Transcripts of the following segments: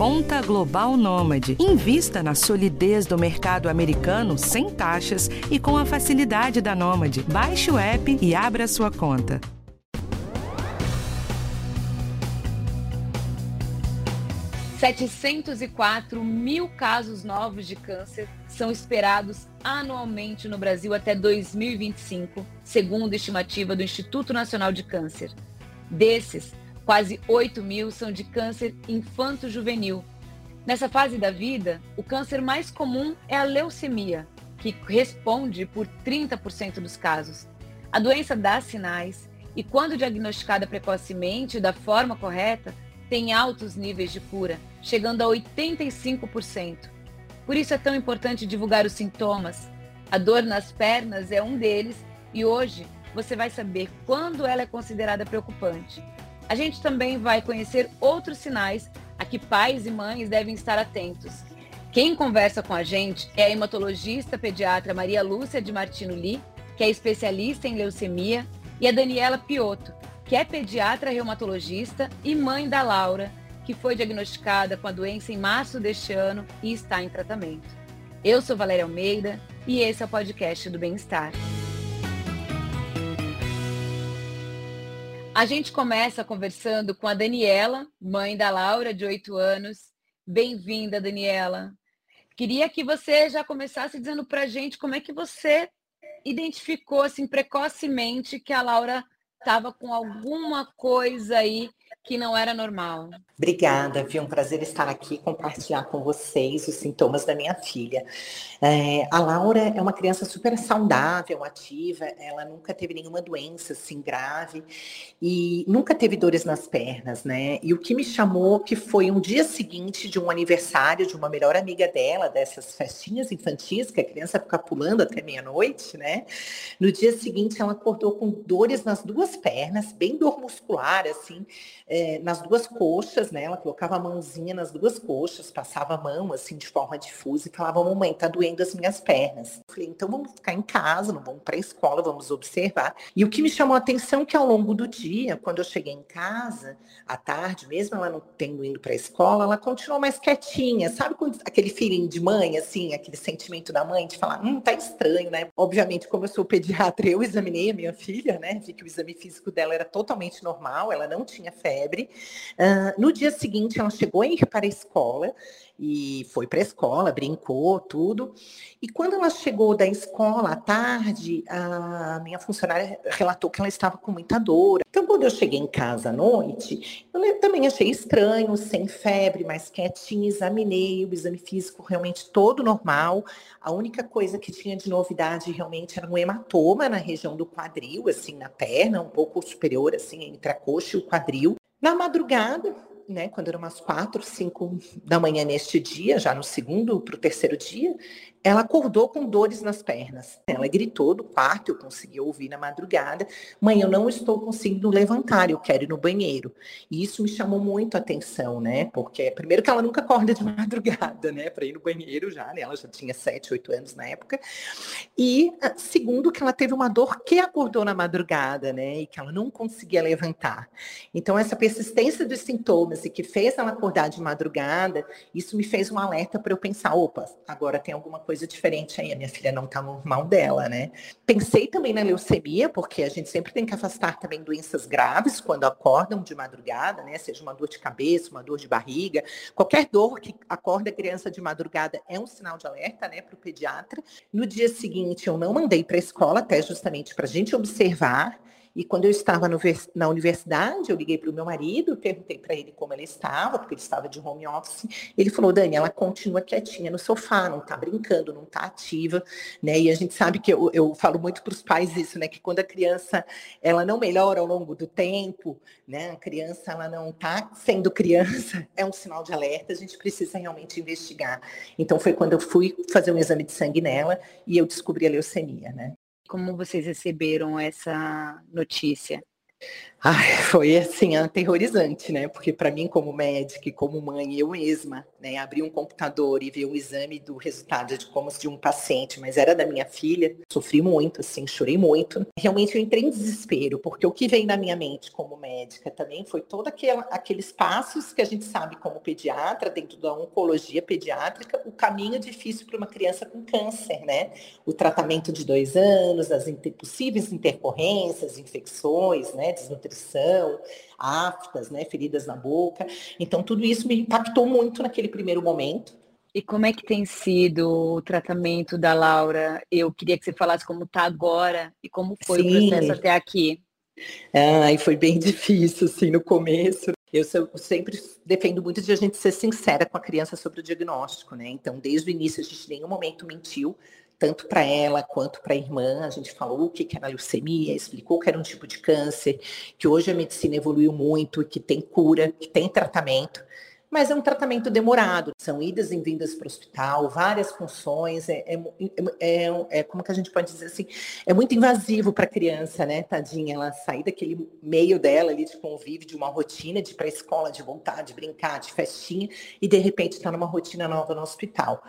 Conta Global Nômade. Invista na solidez do mercado americano sem taxas e com a facilidade da Nômade. Baixe o app e abra sua conta. ...704 mil casos novos de câncer são esperados anualmente no Brasil até 2025, segundo a estimativa do Instituto Nacional de Câncer. Desses, Quase 8 mil são de câncer infanto-juvenil. Nessa fase da vida, o câncer mais comum é a leucemia, que responde por 30% dos casos. A doença dá sinais e, quando diagnosticada precocemente da forma correta, tem altos níveis de cura, chegando a 85%. Por isso é tão importante divulgar os sintomas. A dor nas pernas é um deles e hoje você vai saber quando ela é considerada preocupante a gente também vai conhecer outros sinais a que pais e mães devem estar atentos. Quem conversa com a gente é a hematologista pediatra Maria Lúcia de Martino Li, que é especialista em leucemia, e a Daniela Piotto, que é pediatra reumatologista e mãe da Laura, que foi diagnosticada com a doença em março deste ano e está em tratamento. Eu sou Valéria Almeida e esse é o podcast do Bem-Estar. A gente começa conversando com a Daniela, mãe da Laura, de 8 anos. Bem-vinda, Daniela. Queria que você já começasse dizendo para a gente como é que você identificou assim precocemente que a Laura estava com alguma coisa aí que não era normal. Obrigada, viu? Um prazer estar aqui compartilhar com vocês os sintomas da minha filha. É, a Laura é uma criança super saudável, ativa, ela nunca teve nenhuma doença assim grave e nunca teve dores nas pernas, né? E o que me chamou que foi um dia seguinte de um aniversário de uma melhor amiga dela, dessas festinhas infantis, que a criança fica pulando até meia-noite, né? No dia seguinte ela acordou com dores nas duas pernas, bem dor muscular, assim, é, nas duas coxas, né? Ela colocava a mãozinha nas duas coxas, passava a mão assim de forma difusa e falava, mamãe, tá doendo as minhas pernas. Eu falei, então vamos ficar em casa, não vamos para a escola, vamos observar. E o que me chamou a atenção é que ao longo do dia, quando eu cheguei em casa, à tarde, mesmo ela não tendo ido para a escola, ela continuou mais quietinha, sabe aquele feeling de mãe, assim, aquele sentimento da mãe de falar, hum, tá estranho, né? Obviamente, como eu sou pediatra, eu examinei a minha filha, né? Vi que o exame físico dela era totalmente normal, ela não tinha febre febre. Uh, no dia seguinte, ela chegou a ir para a escola e foi para a escola, brincou, tudo. E quando ela chegou da escola à tarde, a minha funcionária relatou que ela estava com muita dor. Então, quando eu cheguei em casa à noite, eu também achei estranho, sem febre, mais quietinha, examinei o exame físico realmente todo normal. A única coisa que tinha de novidade realmente era um hematoma na região do quadril, assim, na perna, um pouco superior, assim, entre a coxa e o quadril. Na madrugada, né, quando eram umas quatro, cinco da manhã neste dia, já no segundo para o terceiro dia, ela acordou com dores nas pernas. Ela gritou do quarto, eu consegui ouvir na madrugada, mãe, eu não estou conseguindo levantar, eu quero ir no banheiro. E isso me chamou muito a atenção, né? Porque primeiro que ela nunca acorda de madrugada, né? Para ir no banheiro já, né? Ela já tinha sete, oito anos na época. E ah, segundo que ela teve uma dor que acordou na madrugada, né? E que ela não conseguia levantar. Então essa persistência dos sintomas e que fez ela acordar de madrugada, isso me fez um alerta para eu pensar, opa, agora tem alguma coisa coisa diferente aí, a minha filha não tá normal dela, né? Pensei também na leucemia, porque a gente sempre tem que afastar também doenças graves quando acordam de madrugada, né? Seja uma dor de cabeça, uma dor de barriga, qualquer dor que acorda a criança de madrugada é um sinal de alerta, né, para o pediatra. No dia seguinte, eu não mandei para a escola, até justamente para a gente observar e quando eu estava no, na universidade, eu liguei para o meu marido, perguntei para ele como ela estava, porque ele estava de home office. Ele falou, Dani, ela continua quietinha no sofá, não está brincando, não está ativa, né? E a gente sabe que eu, eu falo muito para os pais isso, né? Que quando a criança ela não melhora ao longo do tempo, né? A criança ela não está sendo criança, é um sinal de alerta, a gente precisa realmente investigar. Então foi quando eu fui fazer um exame de sangue nela e eu descobri a leucemia, né? Como vocês receberam essa notícia? Ai, foi assim, aterrorizante, né? Porque para mim, como médica e como mãe, eu mesma, né, abrir um computador e ver o exame do resultado de como de um paciente, mas era da minha filha, sofri muito, assim, chorei muito. Realmente eu entrei em desespero, porque o que veio na minha mente como médica também foi todos aqueles passos que a gente sabe como pediatra, dentro da oncologia pediátrica, o caminho difícil para uma criança com câncer, né? O tratamento de dois anos, as possíveis intercorrências, infecções, né? Desnutrição nutrição, aftas, né, feridas na boca. Então, tudo isso me impactou muito naquele primeiro momento. E como é que tem sido o tratamento da Laura? Eu queria que você falasse como está agora e como foi Sim. o processo até aqui. Ah, e foi bem difícil, assim, no começo. Eu sempre defendo muito de a gente ser sincera com a criança sobre o diagnóstico, né? Então, desde o início, a gente em nenhum momento mentiu tanto para ela quanto para a irmã. A gente falou o que era leucemia, explicou que era um tipo de câncer, que hoje a medicina evoluiu muito, que tem cura, que tem tratamento mas é um tratamento demorado. São idas e vindas para o hospital, várias funções, é, é, é, é, como que a gente pode dizer assim, é muito invasivo para a criança, né, tadinha, ela sair daquele meio dela ali de convívio, de uma rotina, de ir para a escola, de voltar, de brincar, de festinha, e de repente está numa rotina nova no hospital.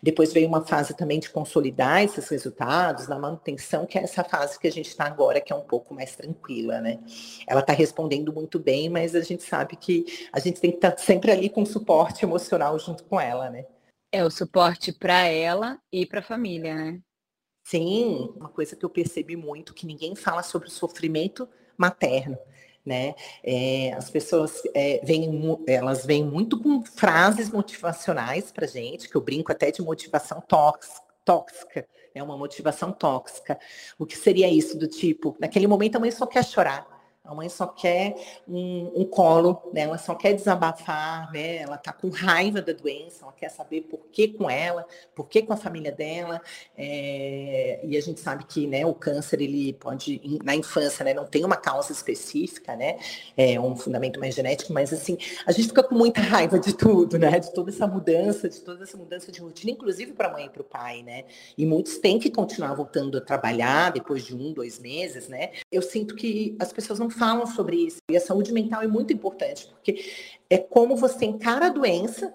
Depois veio uma fase também de consolidar esses resultados, na manutenção, que é essa fase que a gente está agora, que é um pouco mais tranquila, né. Ela está respondendo muito bem, mas a gente sabe que a gente tem que estar tá sempre ali com suporte emocional junto com ela, né? É o suporte para ela e para a família, né? Sim, uma coisa que eu percebi muito que ninguém fala sobre o sofrimento materno. Né? É, as pessoas é, vêm, elas vêm muito com frases motivacionais para gente, que eu brinco até de motivação tóxica, tóxica, é uma motivação tóxica. O que seria isso do tipo, naquele momento a mãe só quer chorar, a mãe só quer um, um, colo, né? ela só quer desabafar, né? ela está com raiva da doença, ela quer saber por que com ela, por que com a família dela. É... E a gente sabe que né, o câncer, ele pode, na infância, né, não tem uma causa específica, né? É um fundamento mais genético, mas assim, a gente fica com muita raiva de tudo, né? De toda essa mudança, de toda essa mudança de rotina, inclusive para a mãe e para o pai, né? E muitos têm que continuar voltando a trabalhar depois de um, dois meses, né? Eu sinto que as pessoas não falam sobre isso. E a saúde mental é muito importante, porque é como você encara a doença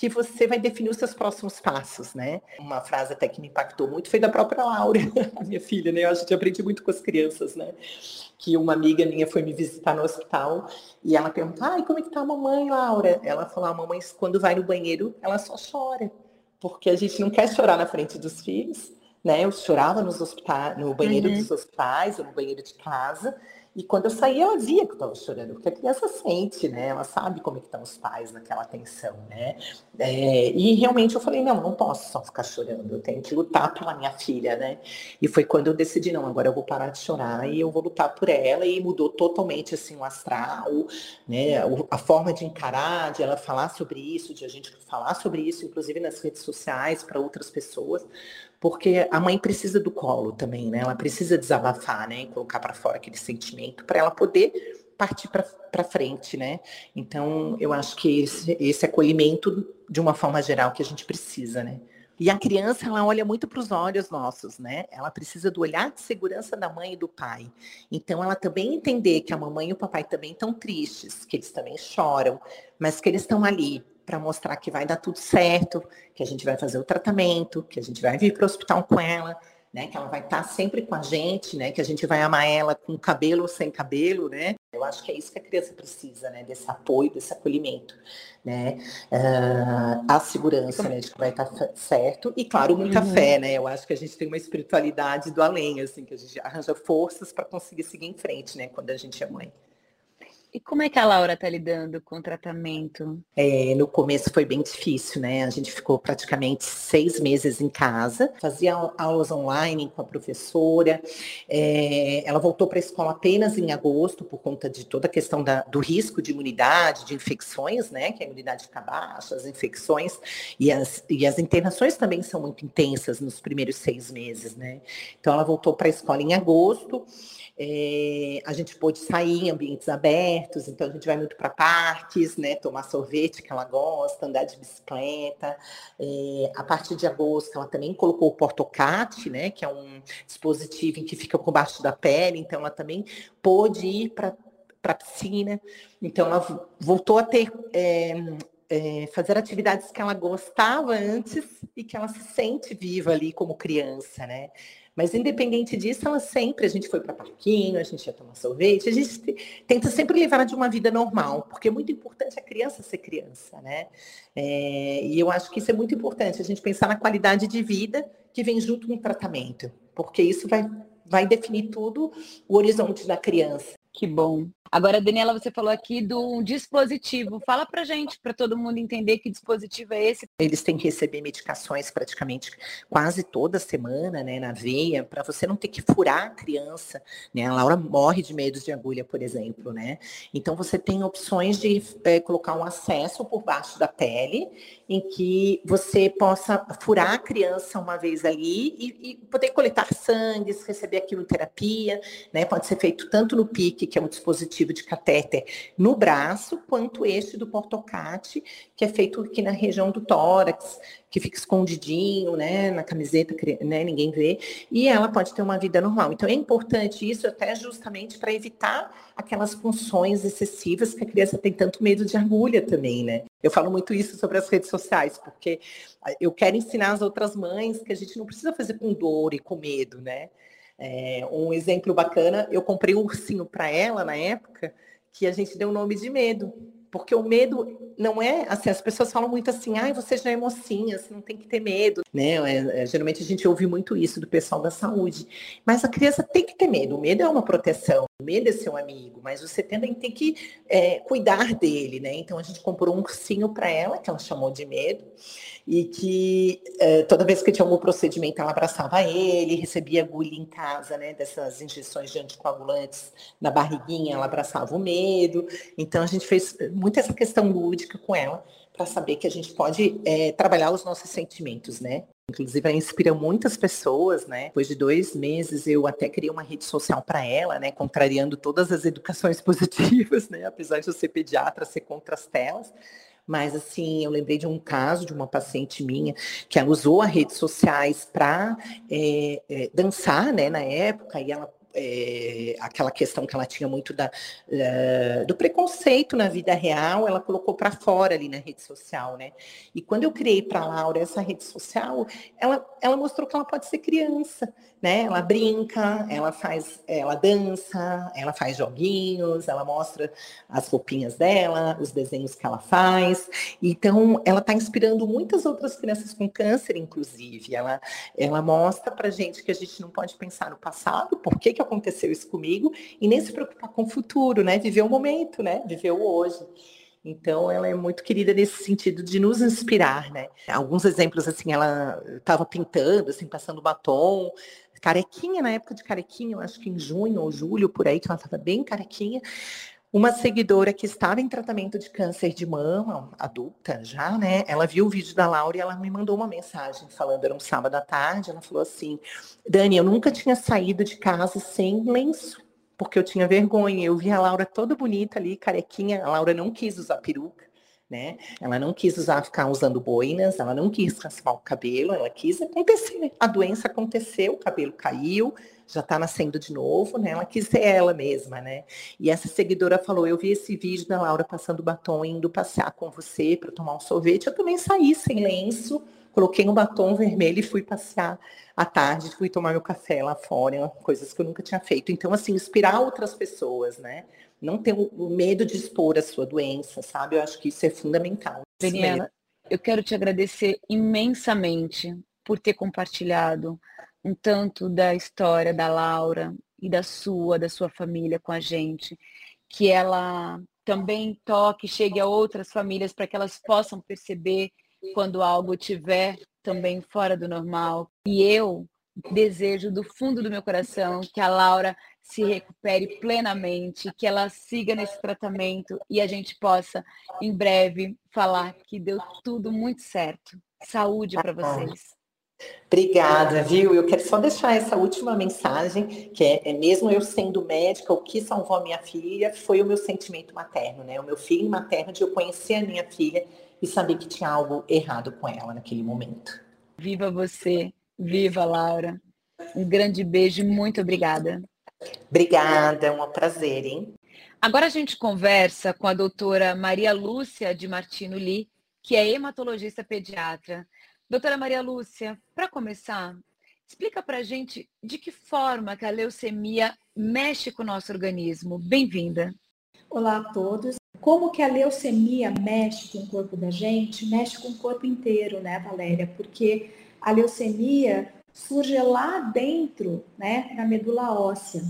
que você vai definir os seus próximos passos, né? Uma frase até que me impactou muito foi da própria Laura, a minha filha, né? Eu acho que aprendi muito com as crianças, né? Que uma amiga minha foi me visitar no hospital e ela perguntou, ai, como é que tá a mamãe, Laura? Ela falou, a mamãe, quando vai no banheiro, ela só chora. Porque a gente não quer chorar na frente dos filhos, né? Eu chorava nos hospitais, no banheiro uhum. dos hospitais ou no banheiro de casa, e quando eu saí, ela via que eu estava chorando, porque a criança sente, né? Ela sabe como é que estão os pais naquela tensão, né? É, e realmente eu falei, não, não posso só ficar chorando, eu tenho que lutar pela minha filha, né? E foi quando eu decidi, não, agora eu vou parar de chorar e eu vou lutar por ela, e mudou totalmente, assim, o astral, né? A forma de encarar, de ela falar sobre isso, de a gente falar sobre isso, inclusive nas redes sociais, para outras pessoas, porque a mãe precisa do colo também, né? Ela precisa desabafar, né? E colocar para fora aquele sentimento para ela poder partir para frente, né? Então, eu acho que esse, esse acolhimento, de uma forma geral, que a gente precisa, né? E a criança, ela olha muito para os olhos nossos, né? Ela precisa do olhar de segurança da mãe e do pai. Então, ela também entender que a mamãe e o papai também estão tristes, que eles também choram, mas que eles estão ali para mostrar que vai dar tudo certo, que a gente vai fazer o tratamento, que a gente vai vir para o hospital com ela, né? Que ela vai estar tá sempre com a gente, né? Que a gente vai amar ela com cabelo ou sem cabelo, né? Eu acho que é isso que a criança precisa, né? Desse apoio, desse acolhimento, né? Uh, a segurança, né? De que vai estar tá certo e, claro, muita uhum. fé, né? Eu acho que a gente tem uma espiritualidade do além, assim, que a gente arranja forças para conseguir seguir em frente, né? Quando a gente é mãe. E como é que a Laura está lidando com o tratamento? É, no começo foi bem difícil, né? A gente ficou praticamente seis meses em casa, fazia aulas online com a professora. É, ela voltou para a escola apenas em agosto, por conta de toda a questão da, do risco de imunidade, de infecções, né? Que a imunidade fica baixa, as infecções e as, e as internações também são muito intensas nos primeiros seis meses, né? Então ela voltou para a escola em agosto. É, a gente pôde sair em ambientes abertos, então a gente vai muito para parques, né, tomar sorvete que ela gosta, andar de bicicleta. É, a partir de agosto, ela também colocou o portocate, né, que é um dispositivo em que fica por baixo da pele, então ela também pôde ir para a piscina. Então, ela voltou a ter é, fazer atividades que ela gostava antes e que ela se sente viva ali como criança, né? Mas independente disso, ela sempre, a gente foi para parquinho, a gente ia tomar sorvete, a gente tenta sempre levar de uma vida normal, porque é muito importante a criança ser criança, né? É, e eu acho que isso é muito importante, a gente pensar na qualidade de vida que vem junto com o tratamento, porque isso vai, vai definir tudo o horizonte da criança. Que bom. Agora, Daniela, você falou aqui do dispositivo. Fala pra gente, para todo mundo entender que dispositivo é esse. Eles têm que receber medicações praticamente quase toda semana, né, na veia, para você não ter que furar a criança, né? A Laura morre de medo de agulha, por exemplo, né? Então você tem opções de é, colocar um acesso por baixo da pele, em que você possa furar a criança uma vez ali e, e poder coletar sangue, receber a quimioterapia, né? Pode ser feito tanto no PIC, que é um dispositivo dispositivo de catéter no braço, quanto este do portocate, que é feito aqui na região do tórax, que fica escondidinho, né, na camiseta, né, ninguém vê, e ela pode ter uma vida normal. Então é importante isso até justamente para evitar aquelas funções excessivas que a criança tem tanto medo de agulha também, né? Eu falo muito isso sobre as redes sociais, porque eu quero ensinar as outras mães que a gente não precisa fazer com dor e com medo, né? É, um exemplo bacana, eu comprei um ursinho para ela na época, que a gente deu o nome de medo. Porque o medo não é assim, as pessoas falam muito assim, ai, você já é mocinha, você não tem que ter medo, né? É, é, geralmente a gente ouve muito isso do pessoal da saúde. Mas a criança tem que ter medo. O medo é uma proteção, medo é seu amigo, mas você também tem que é, cuidar dele, né? Então a gente comprou um ursinho para ela, que ela chamou de medo e que é, toda vez que tinha algum procedimento ela abraçava ele, recebia agulha em casa, né, dessas injeções de anticoagulantes na barriguinha, ela abraçava o medo. Então a gente fez muito essa questão lúdica com ela para saber que a gente pode é, trabalhar os nossos sentimentos, né? Inclusive, ela inspira muitas pessoas, né? Depois de dois meses, eu até criei uma rede social para ela, né? Contrariando todas as educações positivas, né? Apesar de eu ser pediatra, ser contra as telas. Mas, assim, eu lembrei de um caso de uma paciente minha que ela usou as redes sociais para é, é, dançar, né, na época, e ela é, aquela questão que ela tinha muito da, uh, do preconceito na vida real, ela colocou para fora ali na rede social, né? E quando eu criei para a Laura essa rede social, ela, ela mostrou que ela pode ser criança, né? Ela brinca, ela faz, ela dança, ela faz joguinhos, ela mostra as roupinhas dela, os desenhos que ela faz. Então, ela está inspirando muitas outras crianças com câncer, inclusive. Ela, ela mostra para gente que a gente não pode pensar no passado, por que, aconteceu isso comigo, e nem se preocupar com o futuro, né? Viver o momento, né? Viver o hoje. Então, ela é muito querida nesse sentido de nos inspirar, né? Alguns exemplos, assim, ela estava pintando, assim, passando batom, carequinha, na época de carequinha, eu acho que em junho ou julho, por aí, que ela estava bem carequinha. Uma seguidora que estava em tratamento de câncer de mama, adulta já, né? Ela viu o vídeo da Laura e ela me mandou uma mensagem falando, era um sábado à tarde, ela falou assim, Dani, eu nunca tinha saído de casa sem lenço, porque eu tinha vergonha. Eu vi a Laura toda bonita ali, carequinha, a Laura não quis usar peruca né? Ela não quis usar, ficar usando boinas, ela não quis raspar o cabelo, ela quis acontecer. A doença aconteceu, o cabelo caiu, já está nascendo de novo, né? Ela quis ser ela mesma, né? E essa seguidora falou: Eu vi esse vídeo da Laura passando batom, indo passear com você para tomar um sorvete. Eu também saí sem lenço, coloquei um batom vermelho e fui passear à tarde, fui tomar meu café lá fora, coisas que eu nunca tinha feito. Então, assim, inspirar outras pessoas, né? Não ter o medo de expor a sua doença, sabe? Eu acho que isso é fundamental. Daniela, eu quero te agradecer imensamente por ter compartilhado um tanto da história da Laura e da sua, da sua família com a gente, que ela também toque, chegue a outras famílias para que elas possam perceber quando algo tiver também fora do normal. E eu desejo do fundo do meu coração que a Laura se recupere plenamente, que ela siga nesse tratamento e a gente possa, em breve, falar que deu tudo muito certo. Saúde para tá vocês. Obrigada, viu? Eu quero só deixar essa última mensagem, que é, é, mesmo eu sendo médica, o que salvou a minha filha foi o meu sentimento materno, né? O meu filho materno de eu conhecer a minha filha e saber que tinha algo errado com ela naquele momento. Viva você, viva Laura. Um grande beijo, muito obrigada. Obrigada, é um prazer, hein? Agora a gente conversa com a doutora Maria Lúcia de Martino Li, que é hematologista pediatra. Doutora Maria Lúcia, para começar, explica para a gente de que forma que a leucemia mexe com o nosso organismo. Bem-vinda. Olá a todos. Como que a leucemia mexe com o corpo da gente? Mexe com o corpo inteiro, né, Valéria? Porque a leucemia surge lá dentro, né, na medula óssea.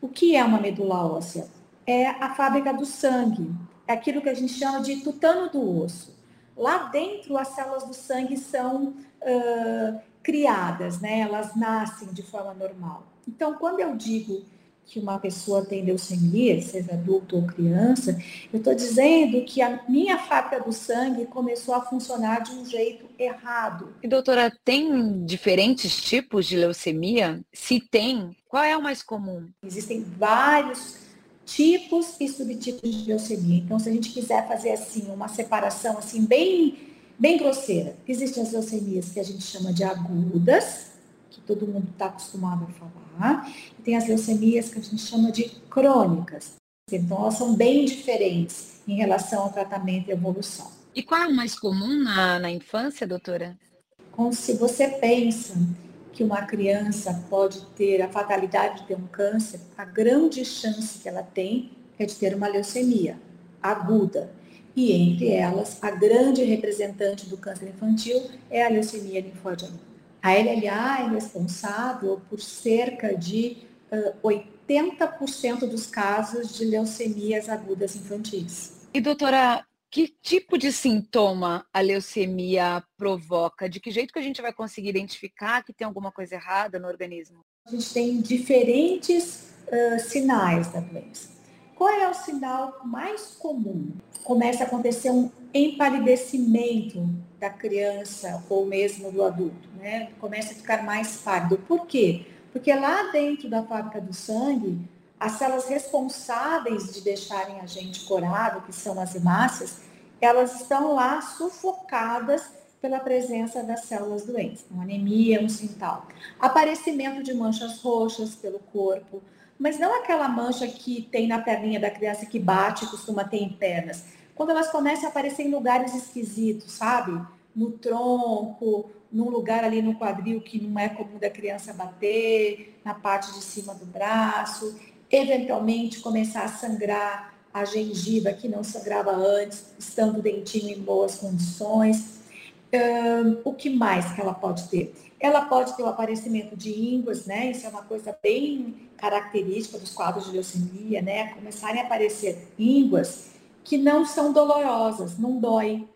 O que é uma medula óssea? É a fábrica do sangue, é aquilo que a gente chama de tutano do osso. Lá dentro, as células do sangue são uh, criadas, né? Elas nascem de forma normal. Então, quando eu digo que uma pessoa tem leucemia, seja adulto ou criança, eu estou dizendo que a minha fábrica do sangue começou a funcionar de um jeito errado. E doutora, tem diferentes tipos de leucemia? Se tem, qual é o mais comum? Existem vários tipos e subtipos de leucemia. Então, se a gente quiser fazer assim uma separação assim bem bem grosseira, existem as leucemias que a gente chama de agudas, todo mundo está acostumado a falar, e tem as leucemias que a gente chama de crônicas. Então, elas são bem diferentes em relação ao tratamento e evolução. E qual é o mais comum na, na infância, doutora? Como se você pensa que uma criança pode ter a fatalidade de ter um câncer, a grande chance que ela tem é de ter uma leucemia aguda. E entre elas, a grande representante do câncer infantil é a leucemia linfóide a LLA é responsável por cerca de uh, 80% dos casos de leucemias agudas infantis. E doutora, que tipo de sintoma a leucemia provoca? De que jeito que a gente vai conseguir identificar que tem alguma coisa errada no organismo? A gente tem diferentes uh, sinais da doença. Qual é o sinal mais comum? Começa a acontecer um empalidecimento da criança ou mesmo do adulto, né? Começa a ficar mais pálido. Por quê? Porque lá dentro da fábrica do sangue, as células responsáveis de deixarem a gente corado, que são as hemácias, elas estão lá sufocadas pela presença das células doentes. Uma anemia, um sintal. Aparecimento de manchas roxas pelo corpo, mas não aquela mancha que tem na perninha da criança que bate e costuma ter em pernas. Quando elas começam a aparecer em lugares esquisitos, sabe? No tronco, num lugar ali no quadril que não é comum da criança bater, na parte de cima do braço, eventualmente começar a sangrar a gengiva que não sangrava antes, estando o dentinho em boas condições. Um, o que mais que ela pode ter? Ela pode ter o aparecimento de ínguas, né? Isso é uma coisa bem característica dos quadros de leucemia, né? Começarem a aparecer ínguas que não são dolorosas, não dói.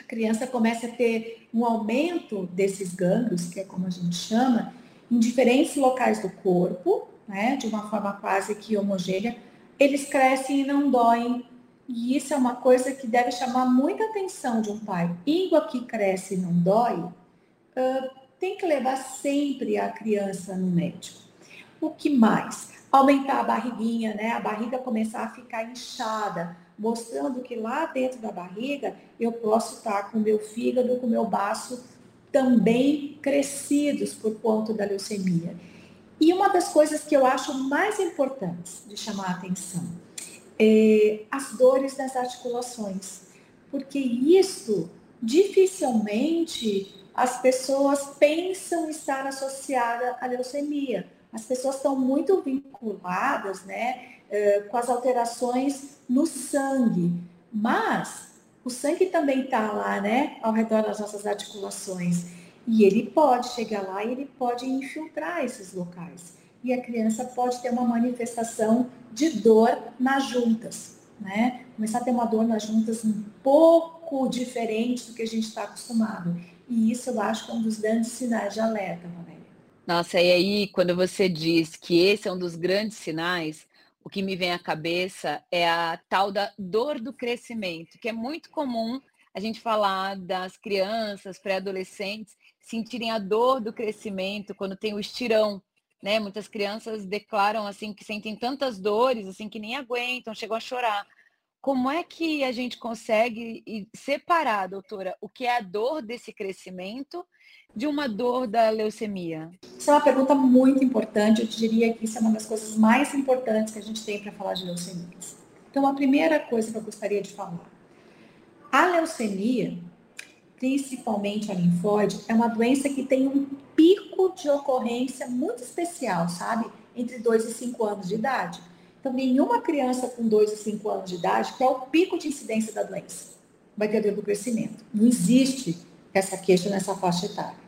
A criança começa a ter um aumento desses gânglios, que é como a gente chama, em diferentes locais do corpo, né? De uma forma quase que homogênea. Eles crescem e não doem. E isso é uma coisa que deve chamar muita atenção de um pai. Íngua que cresce e não dói, uh, tem que levar sempre a criança no médico. O que mais? Aumentar a barriguinha, né? A barriga começar a ficar inchada, mostrando que lá dentro da barriga eu posso estar com o meu fígado, com o meu baço também crescidos por conta da leucemia. E uma das coisas que eu acho mais importantes de chamar a atenção é as dores nas articulações, porque isso dificilmente as pessoas pensam estar associada à leucemia. As pessoas estão muito vinculadas, né, eh, com as alterações no sangue, mas o sangue também está lá, né, ao redor das nossas articulações. E ele pode chegar lá e ele pode infiltrar esses locais. E a criança pode ter uma manifestação de dor nas juntas, né? Começar a ter uma dor nas juntas um pouco diferente do que a gente está acostumado. E isso eu acho que é um dos grandes sinais de alerta, Valéria. Nossa, e aí, quando você diz que esse é um dos grandes sinais, o que me vem à cabeça é a tal da dor do crescimento, que é muito comum a gente falar das crianças, pré-adolescentes, sentirem a dor do crescimento quando tem o estirão, né? Muitas crianças declaram assim que sentem tantas dores assim que nem aguentam, chegam a chorar. Como é que a gente consegue separar, doutora, o que é a dor desse crescimento de uma dor da leucemia? Isso é uma pergunta muito importante. Eu diria que isso é uma das coisas mais importantes que a gente tem para falar de leucemias. Então, a primeira coisa que eu gostaria de falar, a leucemia, principalmente a linfóide, é uma doença que tem um pico de ocorrência muito especial, sabe? Entre 2 e 5 anos de idade. Então, nenhuma criança com 2 e 5 anos de idade, que é o pico de incidência da doença, vai ter dor do crescimento. Não existe essa queixa nessa faixa etária.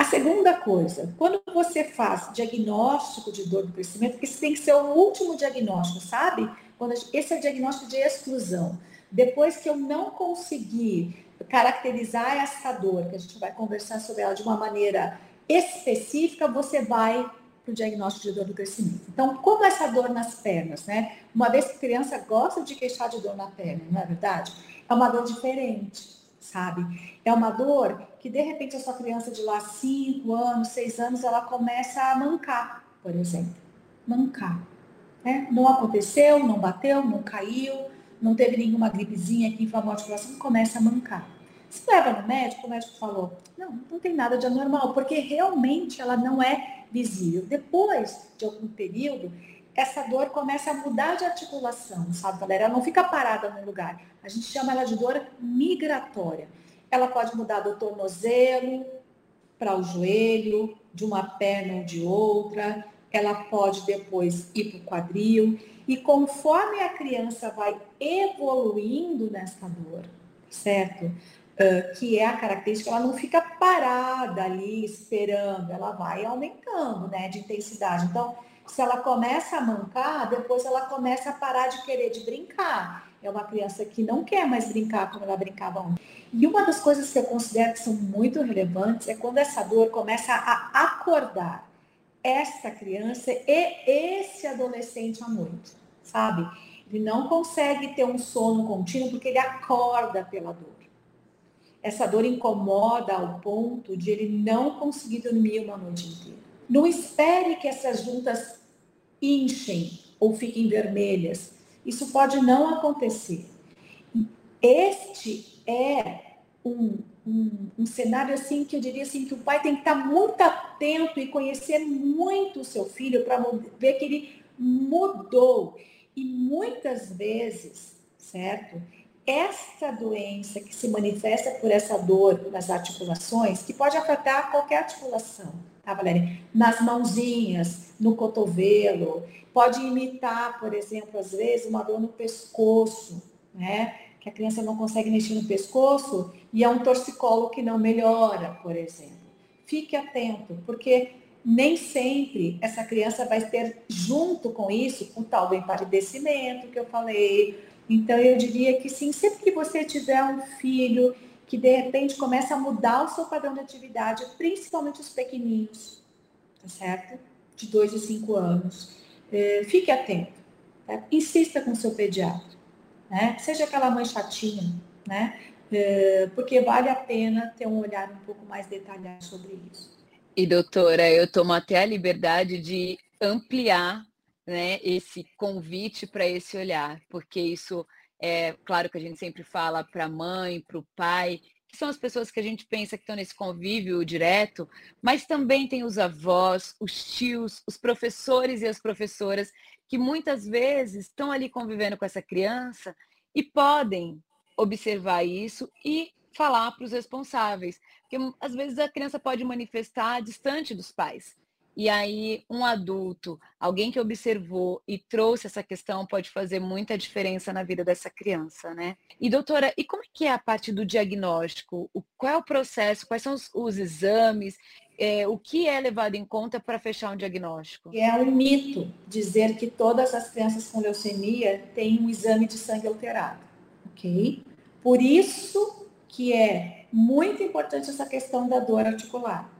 A segunda coisa, quando você faz diagnóstico de dor do crescimento, isso tem que ser o último diagnóstico, sabe? Quando esse é o diagnóstico de exclusão. Depois que eu não conseguir caracterizar essa dor, que a gente vai conversar sobre ela de uma maneira específica, você vai para o diagnóstico de dor do crescimento. Então, como essa dor nas pernas, né? Uma vez que a criança gosta de queixar de dor na perna, não é verdade? É uma dor diferente sabe? É uma dor que, de repente, a sua criança de lá 5 anos, 6 anos, ela começa a mancar, por exemplo. Mancar. Né? Não aconteceu, não bateu, não caiu, não teve nenhuma gripezinha que inflamou a articulação, começa a mancar. Se leva no médico, o médico falou, não, não tem nada de anormal, porque realmente ela não é visível. Depois de algum período, essa dor começa a mudar de articulação, sabe, galera? Ela não fica parada no lugar. A gente chama ela de dor migratória. Ela pode mudar do tornozelo para o joelho, de uma perna ou de outra. Ela pode depois ir para o quadril. E conforme a criança vai evoluindo nessa dor, certo? Uh, que é a característica, ela não fica parada ali esperando, ela vai aumentando, né, de intensidade. Então, se ela começa a mancar, depois ela começa a parar de querer de brincar. É uma criança que não quer mais brincar como ela brincava ontem. E uma das coisas que eu considero que são muito relevantes é quando essa dor começa a acordar essa criança e esse adolescente à noite, sabe? Ele não consegue ter um sono contínuo porque ele acorda pela dor. Essa dor incomoda ao ponto de ele não conseguir dormir uma noite inteira. Não espere que essas juntas inchem ou fiquem vermelhas. Isso pode não acontecer. Este é um, um, um, cenário assim que eu diria assim que o pai tem que estar muito atento e conhecer muito o seu filho para ver que ele mudou. E muitas vezes, certo? Esta doença que se manifesta por essa dor nas articulações, que pode afetar qualquer articulação, tá, Valéria? Nas mãozinhas, no cotovelo, pode imitar, por exemplo, às vezes, uma dor no pescoço, né? Que a criança não consegue mexer no pescoço e é um torcicolo que não melhora, por exemplo. Fique atento, porque nem sempre essa criança vai ter junto com isso o tal do empalidecimento que eu falei. Então eu diria que sim, sempre que você tiver um filho que de repente começa a mudar o seu padrão de atividade, principalmente os pequenininhos, tá certo? De 2 e 5 anos. É, fique atento, tá? insista com o seu pediatra, né? Seja aquela mãe chatinha, né? É, porque vale a pena ter um olhar um pouco mais detalhado sobre isso. E doutora, eu tomo até a liberdade de ampliar né, esse convite para esse olhar, porque isso é claro que a gente sempre fala para a mãe, para o pai, que são as pessoas que a gente pensa que estão nesse convívio direto, mas também tem os avós, os tios, os professores e as professoras que muitas vezes estão ali convivendo com essa criança e podem observar isso e falar para os responsáveis. Porque às vezes a criança pode manifestar distante dos pais. E aí, um adulto, alguém que observou e trouxe essa questão, pode fazer muita diferença na vida dessa criança, né? E doutora, e como é que é a parte do diagnóstico? O, qual é o processo? Quais são os, os exames? É, o que é levado em conta para fechar um diagnóstico? É um mito dizer que todas as crianças com leucemia têm um exame de sangue alterado, ok? Por isso que é muito importante essa questão da dor articular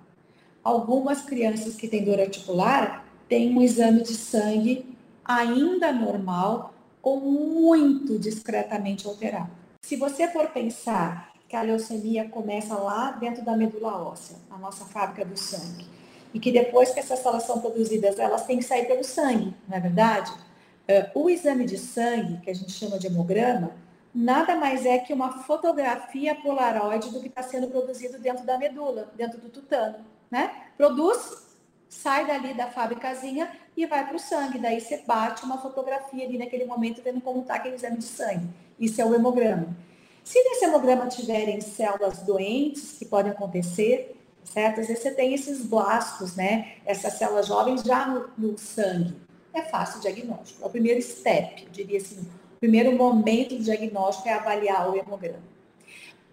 algumas crianças que têm dor articular têm um exame de sangue ainda normal ou muito discretamente alterado. Se você for pensar que a leucemia começa lá dentro da medula óssea, a nossa fábrica do sangue, e que depois que essas células são produzidas, elas têm que sair pelo sangue, não é verdade? Uh, o exame de sangue, que a gente chama de hemograma, nada mais é que uma fotografia polaroide do que está sendo produzido dentro da medula, dentro do tutano né? Produz sai dali da fábricazinha e vai para o sangue. Daí você bate uma fotografia ali naquele momento, vendo como está aquele exame de sangue. Isso é o hemograma. Se nesse hemograma tiverem células doentes, que podem acontecer, certo? Às vezes você tem esses blastos, né? Essas células jovens já no, no sangue. É fácil o diagnóstico. É o primeiro step, eu diria assim. O primeiro momento do diagnóstico é avaliar o hemograma.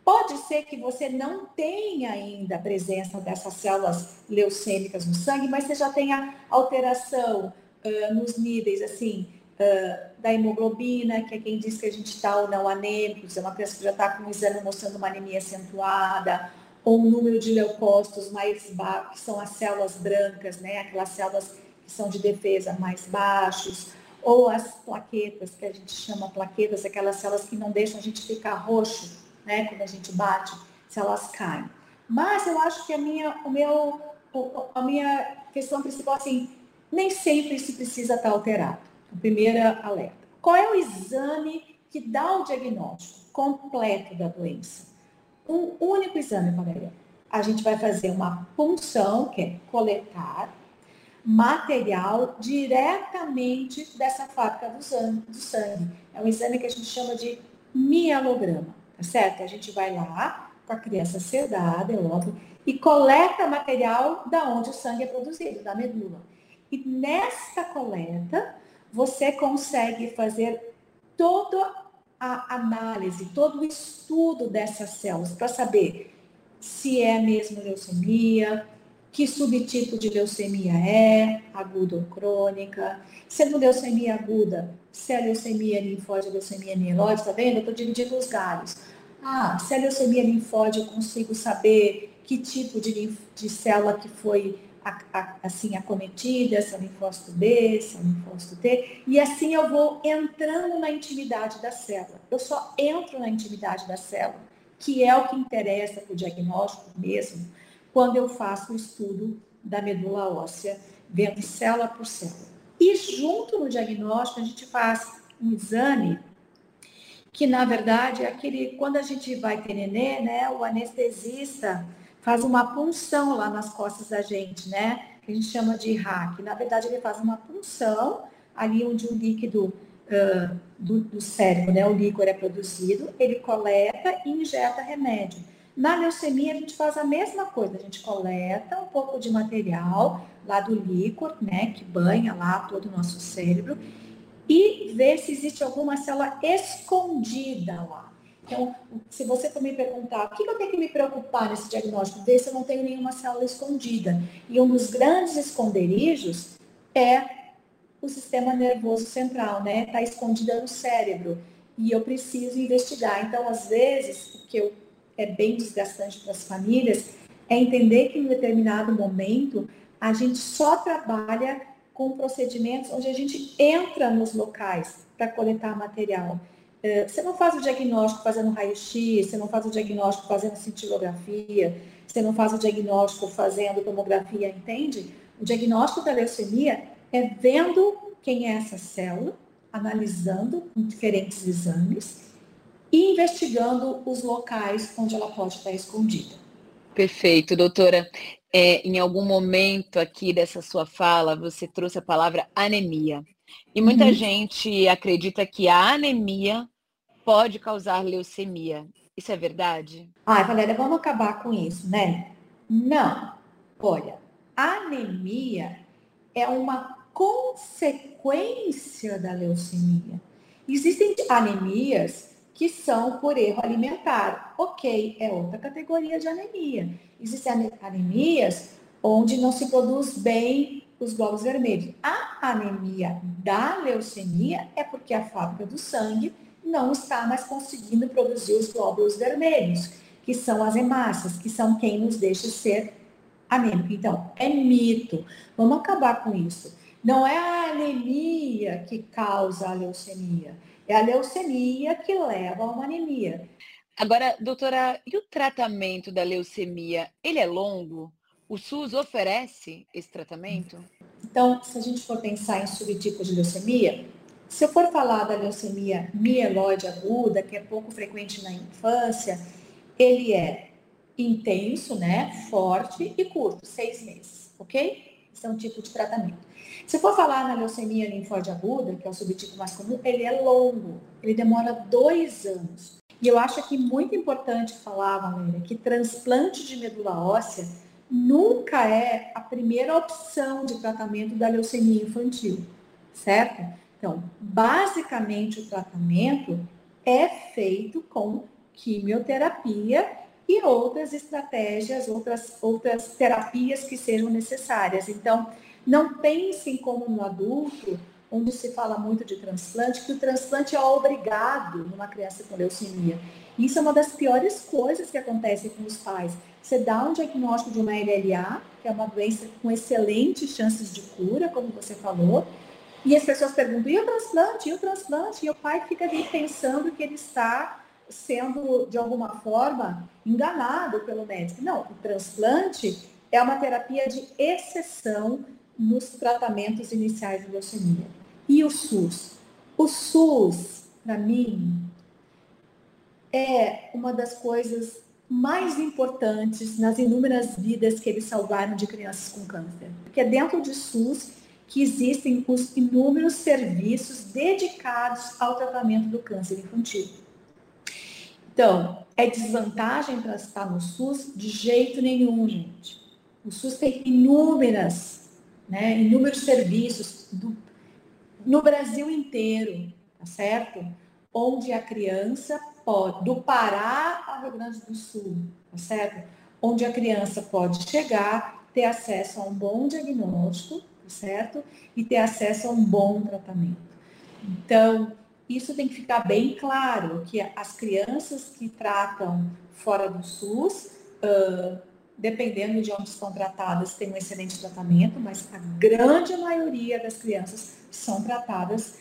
Pode ser que você não tenha ainda a presença dessas células leucêmicas no sangue, mas você já tenha alteração uh, nos níveis, assim, uh, da hemoglobina, que é quem diz que a gente está ou não anêmico, se é uma criança que já está com um exame mostrando uma anemia acentuada, ou um número de leucócitos mais baixo, que são as células brancas, né? Aquelas células que são de defesa mais baixos, ou as plaquetas, que a gente chama plaquetas, aquelas células que não deixam a gente ficar roxo né, quando a gente bate, se elas caem. Mas eu acho que a minha, o meu, a minha questão principal, assim, nem sempre isso precisa estar alterado. Primeira alerta. Qual é o exame que dá o diagnóstico completo da doença? Um único exame, Valéria. A gente vai fazer uma punção, que é coletar material diretamente dessa fábrica do sangue. É um exame que a gente chama de mielograma tá certo? A gente vai lá com a criança sedada, é óbvio, e coleta material da onde o sangue é produzido, da medula. E nesta coleta, você consegue fazer toda a análise, todo o estudo dessas células para saber se é mesmo leucemia, que subtipo de leucemia é, aguda ou crônica, sendo leucemia aguda, se é leucemia linfóide, leucemia mieloide, tá vendo? Eu estou dividindo os galhos. Ah, se é leucemia linfóide, eu consigo saber que tipo de, de célula que foi a, a, assim acometida, se é linfócito B, se é linfócito T, e assim eu vou entrando na intimidade da célula. Eu só entro na intimidade da célula, que é o que interessa para o diagnóstico mesmo, quando eu faço o estudo da medula óssea, vendo célula por célula. E junto no diagnóstico, a gente faz um exame que, na verdade, é aquele, quando a gente vai ter nenê, né, o anestesista faz uma punção lá nas costas da gente, né, que a gente chama de hack. Na verdade, ele faz uma punção ali onde o líquido uh, do, do cérebro, né, o líquor é produzido, ele coleta e injeta remédio. Na leucemia, a gente faz a mesma coisa, a gente coleta um pouco de material lá do líquor, né, que banha lá todo o nosso cérebro, e vê se existe alguma célula escondida lá. Então, se você for me perguntar, o que eu tenho que me preocupar nesse diagnóstico? Ver se eu não tenho nenhuma célula escondida. E um dos grandes esconderijos é o sistema nervoso central, né? Está escondida no cérebro. E eu preciso investigar. Então, às vezes, o que eu é bem desgastante para as famílias é entender que em determinado momento a gente só trabalha com procedimentos onde a gente entra nos locais para coletar material. É, você não faz o diagnóstico fazendo raio-x, você não faz o diagnóstico fazendo cintilografia, você não faz o diagnóstico fazendo tomografia, entende? O diagnóstico da leucemia é vendo quem é essa célula, analisando com diferentes exames e investigando os locais onde ela pode estar escondida. Perfeito, doutora. É, em algum momento aqui dessa sua fala, você trouxe a palavra anemia. E muita uhum. gente acredita que a anemia pode causar leucemia. Isso é verdade? Ah, Valéria, vamos acabar com isso, né? Não. Olha, anemia é uma consequência da leucemia. Existem anemias que são por erro alimentar. Ok, é outra categoria de anemia. Existem anemias onde não se produz bem os glóbulos vermelhos. A anemia da leucemia é porque a fábrica do sangue não está mais conseguindo produzir os glóbulos vermelhos, que são as hemácias, que são quem nos deixa ser anêmico. Então, é mito. Vamos acabar com isso. Não é a anemia que causa a leucemia é a leucemia que leva a uma anemia. Agora, doutora, e o tratamento da leucemia, ele é longo? O SUS oferece esse tratamento? Então, se a gente for pensar em subtipos de leucemia, se eu for falar da leucemia mieloide aguda, que é pouco frequente na infância, ele é intenso, né, forte e curto, seis meses, ok? Esse é um tipo de tratamento. Se for falar na leucemia linfóide aguda, que é o subtipo mais comum, ele é longo, ele demora dois anos. E eu acho aqui muito importante falar, Valéria, que transplante de medula óssea nunca é a primeira opção de tratamento da leucemia infantil, certo? Então, basicamente o tratamento é feito com quimioterapia e outras estratégias, outras, outras terapias que sejam necessárias. Então, não pensem como no adulto, onde se fala muito de transplante, que o transplante é obrigado numa criança com leucemia. Isso é uma das piores coisas que acontecem com os pais. Você dá um diagnóstico de uma LLA, que é uma doença com excelentes chances de cura, como você falou, e as pessoas perguntam, e o transplante? E o transplante? E o pai fica ali pensando que ele está sendo, de alguma forma, enganado pelo médico. Não, o transplante é uma terapia de exceção nos tratamentos iniciais de leucemia. E o SUS? O SUS, para mim, é uma das coisas mais importantes nas inúmeras vidas que eles salvaram de crianças com câncer. Porque é dentro do SUS que existem os inúmeros serviços dedicados ao tratamento do câncer infantil. Então, é desvantagem para estar no SUS? De jeito nenhum, gente. O SUS tem inúmeras, né, inúmeros serviços do, no Brasil inteiro, tá certo? Onde a criança pode, do Pará ao Rio Grande do Sul, tá certo? Onde a criança pode chegar, ter acesso a um bom diagnóstico, tá certo? E ter acesso a um bom tratamento. Então, isso tem que ficar bem claro, que as crianças que tratam fora do SUS, uh, dependendo de onde estão tratadas, têm um excelente tratamento, mas a grande maioria das crianças são tratadas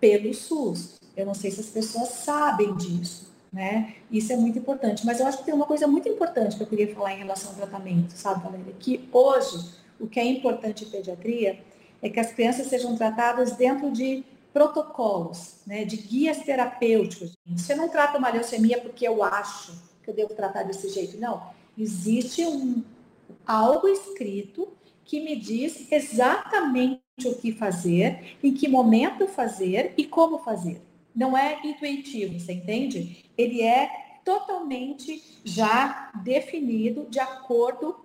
pelo SUS. Eu não sei se as pessoas sabem disso, né? Isso é muito importante. Mas eu acho que tem uma coisa muito importante que eu queria falar em relação ao tratamento, sabe, Valéria? Que hoje, o que é importante em pediatria é que as crianças sejam tratadas dentro de protocolos, né, de guias terapêuticos. Você não trata uma leucemia porque eu acho que eu devo tratar desse jeito. Não. Existe um, algo escrito que me diz exatamente o que fazer, em que momento fazer e como fazer. Não é intuitivo, você entende? Ele é totalmente já definido de acordo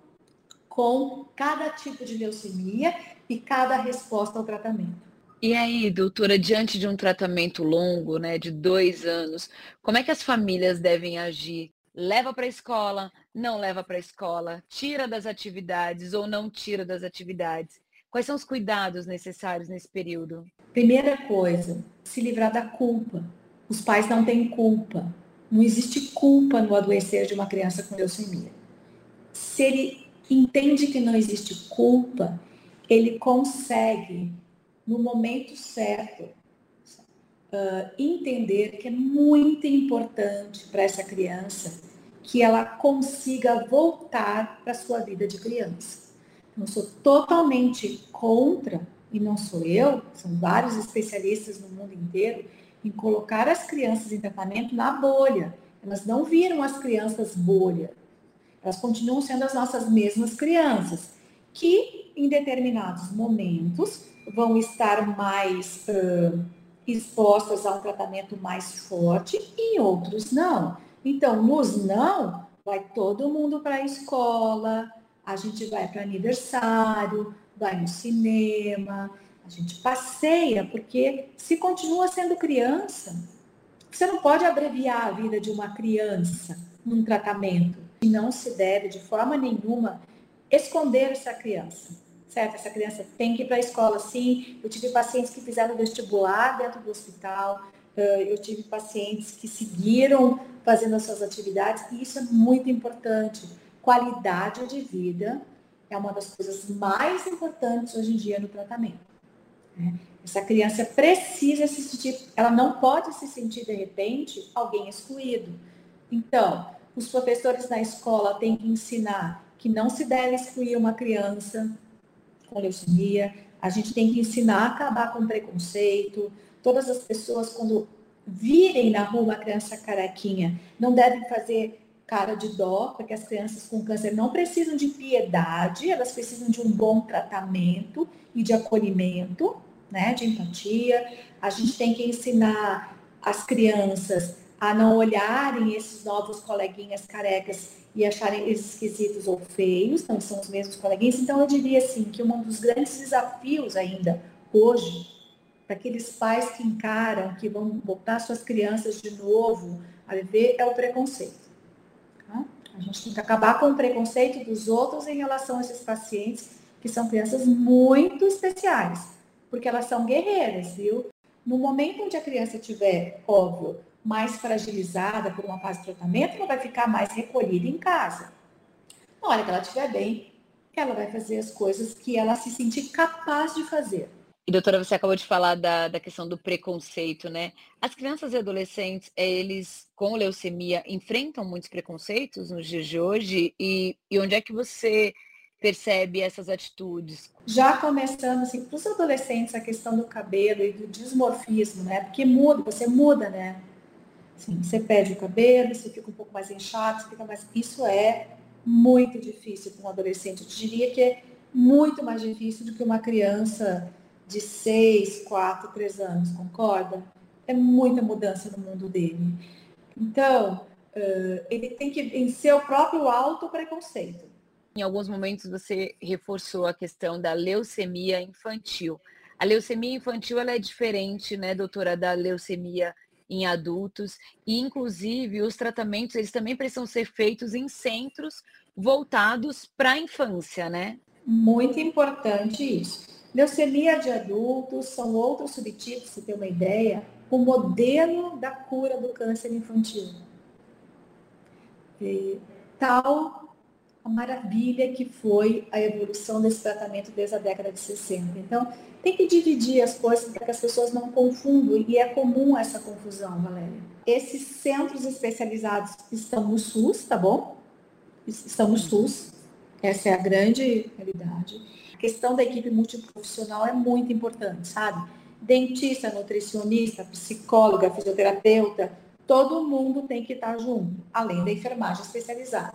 com cada tipo de leucemia e cada resposta ao tratamento. E aí, doutora, diante de um tratamento longo, né, de dois anos, como é que as famílias devem agir? Leva para a escola, não leva para a escola, tira das atividades ou não tira das atividades? Quais são os cuidados necessários nesse período? Primeira coisa, se livrar da culpa. Os pais não têm culpa. Não existe culpa no adoecer de uma criança com leucemia. Se ele entende que não existe culpa, ele consegue no momento certo. Uh, entender que é muito importante para essa criança que ela consiga voltar para sua vida de criança. Eu sou totalmente contra, e não sou eu, são vários especialistas no mundo inteiro, em colocar as crianças em tratamento na bolha. Elas não viram as crianças bolha. Elas continuam sendo as nossas mesmas crianças, que em determinados momentos vão estar mais uh, expostas a um tratamento mais forte e outros não. Então, nos não, vai todo mundo para a escola, a gente vai para aniversário, vai no cinema, a gente passeia, porque se continua sendo criança, você não pode abreviar a vida de uma criança num tratamento. E não se deve, de forma nenhuma, esconder essa criança certo? Essa criança tem que ir para a escola, sim. Eu tive pacientes que fizeram vestibular dentro do hospital, eu tive pacientes que seguiram fazendo as suas atividades, e isso é muito importante. Qualidade de vida é uma das coisas mais importantes hoje em dia no tratamento. Né? Essa criança precisa se sentir, ela não pode se sentir, de repente, alguém excluído. Então, os professores na escola têm que ensinar que não se deve excluir uma criança, com leucemia, a gente tem que ensinar a acabar com preconceito. Todas as pessoas, quando virem na rua uma criança carequinha, não devem fazer cara de dó, porque as crianças com câncer não precisam de piedade, elas precisam de um bom tratamento e de acolhimento, né, de empatia. A gente tem que ensinar as crianças a não olharem esses novos coleguinhas carecas e acharem eles esquisitos ou feios, não são os mesmos coleguinhas. Então, eu diria assim que um dos grandes desafios ainda hoje, para aqueles pais que encaram, que vão botar suas crianças de novo a viver, é o preconceito. Tá? A gente tem que acabar com o preconceito dos outros em relação a esses pacientes, que são crianças muito especiais, porque elas são guerreiras, viu? No momento onde a criança tiver, óbvio, mais fragilizada por uma fase de tratamento, ela vai ficar mais recolhida em casa. Na hora que ela estiver bem, ela vai fazer as coisas que ela se sentir capaz de fazer. E doutora, você acabou de falar da, da questão do preconceito, né? As crianças e adolescentes, eles com leucemia enfrentam muitos preconceitos nos dias de hoje e, e onde é que você percebe essas atitudes? Já começando assim, para os adolescentes, a questão do cabelo e do dismorfismo, né? Porque muda, você muda, né? Assim, você perde o cabelo, você fica um pouco mais inchado, fica mais. Isso é muito difícil para um adolescente. Eu diria que é muito mais difícil do que uma criança de 6, 4, 3 anos, concorda? É muita mudança no mundo dele. Então, uh, ele tem que vencer o próprio auto-preconceito. Em alguns momentos você reforçou a questão da leucemia infantil. A leucemia infantil ela é diferente, né, doutora, da leucemia em adultos e inclusive os tratamentos eles também precisam ser feitos em centros voltados para a infância, né? Muito importante isso. Leucemia de adultos são outros subtipos, se tem uma ideia, o modelo da cura do câncer infantil. E, tal a maravilha que foi a evolução desse tratamento desde a década de 60. Então, tem que dividir as coisas para que as pessoas não confundam, e é comum essa confusão, Valéria. Esses centros especializados estão no SUS, tá bom? Estão no SUS, essa é a grande realidade. Questão da equipe multiprofissional é muito importante, sabe? Dentista, nutricionista, psicóloga, fisioterapeuta, todo mundo tem que estar junto, além da enfermagem especializada.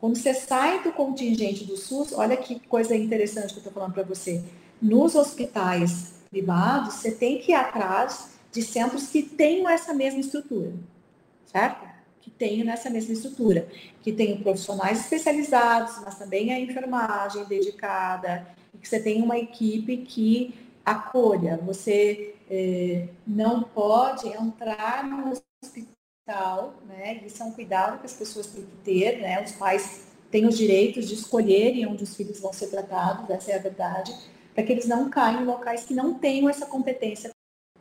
Quando você sai do contingente do SUS, olha que coisa interessante que eu estou falando para você. Nos hospitais privados, você tem que ir atrás de centros que tenham essa mesma estrutura, certo? Que tenham essa mesma estrutura, que tenham profissionais especializados, mas também a enfermagem dedicada, que você tenha uma equipe que acolha. Você eh, não pode entrar no hospital tal, né? Isso é um cuidado que as pessoas têm que ter, né? Os pais têm os direitos de escolherem onde os filhos vão ser tratados, essa é a verdade, para que eles não caiam em locais que não tenham essa competência.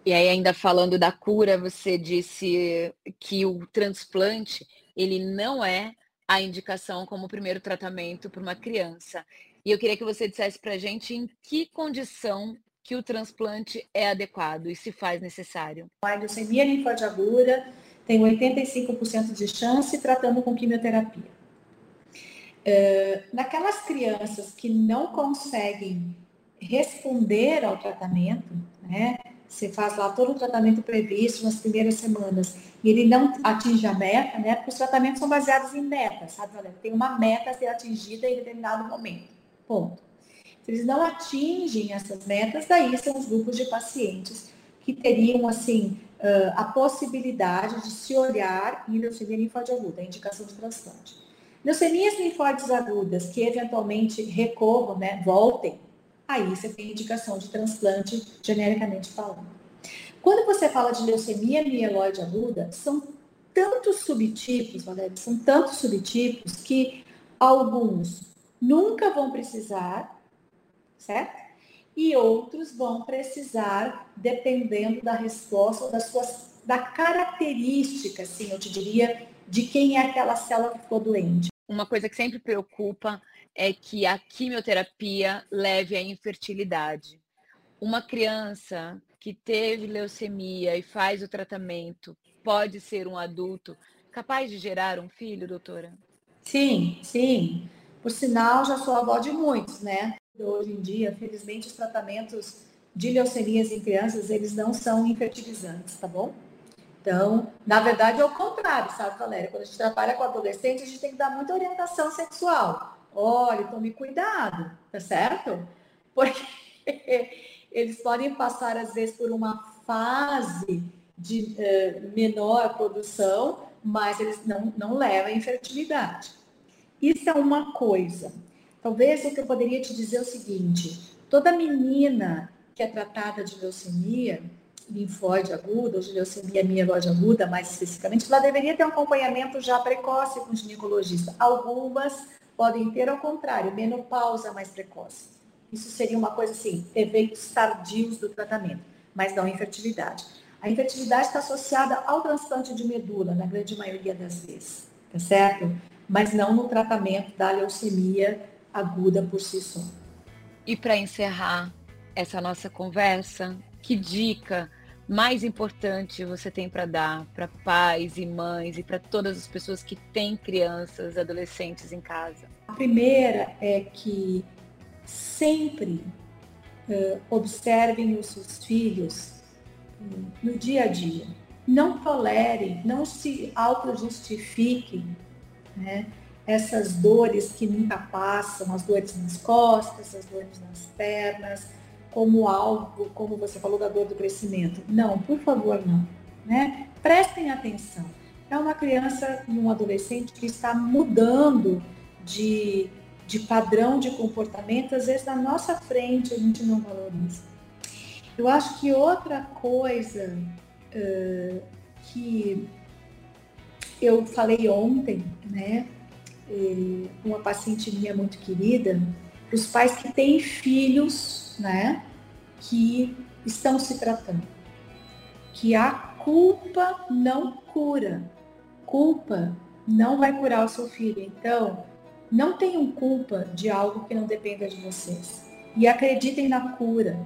E aí, ainda falando da cura, você disse que o transplante, ele não é a indicação como primeiro tratamento para uma criança. E eu queria que você dissesse para a gente em que condição que o transplante é adequado e se faz necessário. A leucemia linfóide aguda tem 85% de chance tratando com quimioterapia. Uh, naquelas crianças que não conseguem responder ao tratamento, né? Você faz lá todo o tratamento previsto nas primeiras semanas e ele não atinge a meta, né? Porque os tratamentos são baseados em metas, sabe? Tem uma meta a ser atingida em determinado momento. Ponto. Se eles não atingem essas metas, daí são os grupos de pacientes que teriam, assim, a possibilidade de se olhar em leucemia linfóide aguda, a indicação de transplante. Leucemias linfóides agudas que eventualmente recorram, né, voltem, aí você tem indicação de transplante genericamente falando. Quando você fala de leucemia mieloide aguda, são tantos subtipos, Valéria, são tantos subtipos que alguns nunca vão precisar, certo? e outros vão precisar, dependendo da resposta das suas, da característica, assim, eu te diria, de quem é aquela célula que ficou doente. Uma coisa que sempre preocupa é que a quimioterapia leve à infertilidade. Uma criança que teve leucemia e faz o tratamento pode ser um adulto capaz de gerar um filho, doutora? Sim, sim. Por sinal, já sou avó de muitos, né? Hoje em dia, felizmente, os tratamentos de leucemias em crianças, eles não são infertilizantes, tá bom? Então, na verdade, é o contrário, sabe, Valéria? Quando a gente trabalha com adolescente, a gente tem que dar muita orientação sexual. Olha, tome cuidado, tá certo? Porque eles podem passar, às vezes, por uma fase de uh, menor produção, mas eles não, não levam à infertilidade. Isso é uma coisa. Talvez o que eu poderia te dizer é o seguinte: toda menina que é tratada de leucemia, linfóide aguda, ou de leucemia mieloide aguda, mais especificamente, ela deveria ter um acompanhamento já precoce com o ginecologista. Algumas podem ter, ao contrário, menopausa mais precoce. Isso seria uma coisa assim, eventos tardios do tratamento, mas não infertilidade. A infertilidade está associada ao transplante de medula, na grande maioria das vezes, tá certo? Mas não no tratamento da leucemia aguda por si só. E para encerrar essa nossa conversa, que dica mais importante você tem para dar para pais e mães e para todas as pessoas que têm crianças, adolescentes em casa? A primeira é que sempre uh, observem os seus filhos no dia a dia. Não tolerem, não se auto-justifiquem né, essas dores que nunca passam, as dores nas costas, as dores nas pernas, como algo, como você falou da dor do crescimento. Não, por favor, não. Né? Prestem atenção. É uma criança e um adolescente que está mudando de, de padrão de comportamento, às vezes na nossa frente a gente não valoriza. Eu acho que outra coisa uh, que eu falei ontem, né, uma paciente minha muito querida, os pais que têm filhos né, que estão se tratando. Que a culpa não cura. Culpa não vai curar o seu filho. Então, não tenham culpa de algo que não dependa de vocês. E acreditem na cura.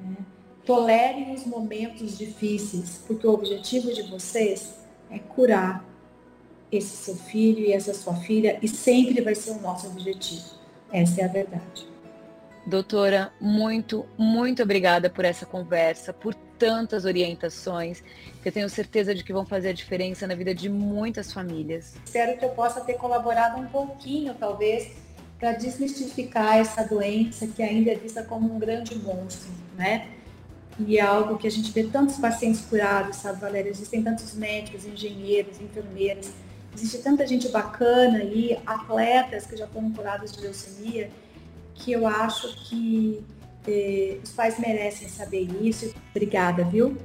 Né? Tolerem os momentos difíceis, porque o objetivo de vocês é curar esse seu filho e essa sua filha, e sempre vai ser o nosso objetivo. Essa é a verdade. Doutora, muito, muito obrigada por essa conversa, por tantas orientações, que eu tenho certeza de que vão fazer a diferença na vida de muitas famílias. Espero que eu possa ter colaborado um pouquinho, talvez, para desmistificar essa doença que ainda é vista como um grande monstro, né? E é algo que a gente vê tantos pacientes curados, sabe, Valéria? Existem tantos médicos, engenheiros, enfermeiras, existe tanta gente bacana aí, atletas que já foram curados de leucemia que eu acho que os pais merecem saber isso. Obrigada, viu?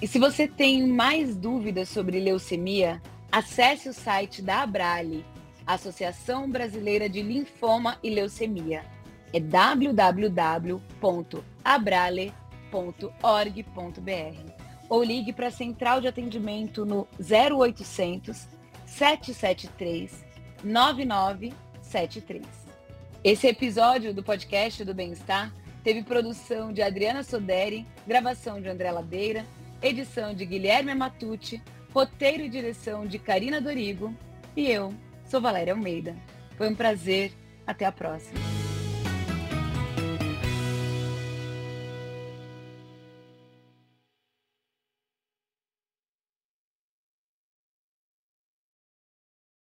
E se você tem mais dúvidas sobre leucemia, acesse o site da Abrale, Associação Brasileira de Linfoma e Leucemia. É www.abrale.org.br ou ligue para a central de atendimento no 0800 773 9973. Esse episódio do podcast do Bem-Estar teve produção de Adriana Soderi, gravação de André Ladeira, edição de Guilherme Matucci, roteiro e direção de Karina Dorigo e eu sou Valéria Almeida. Foi um prazer. Até a próxima.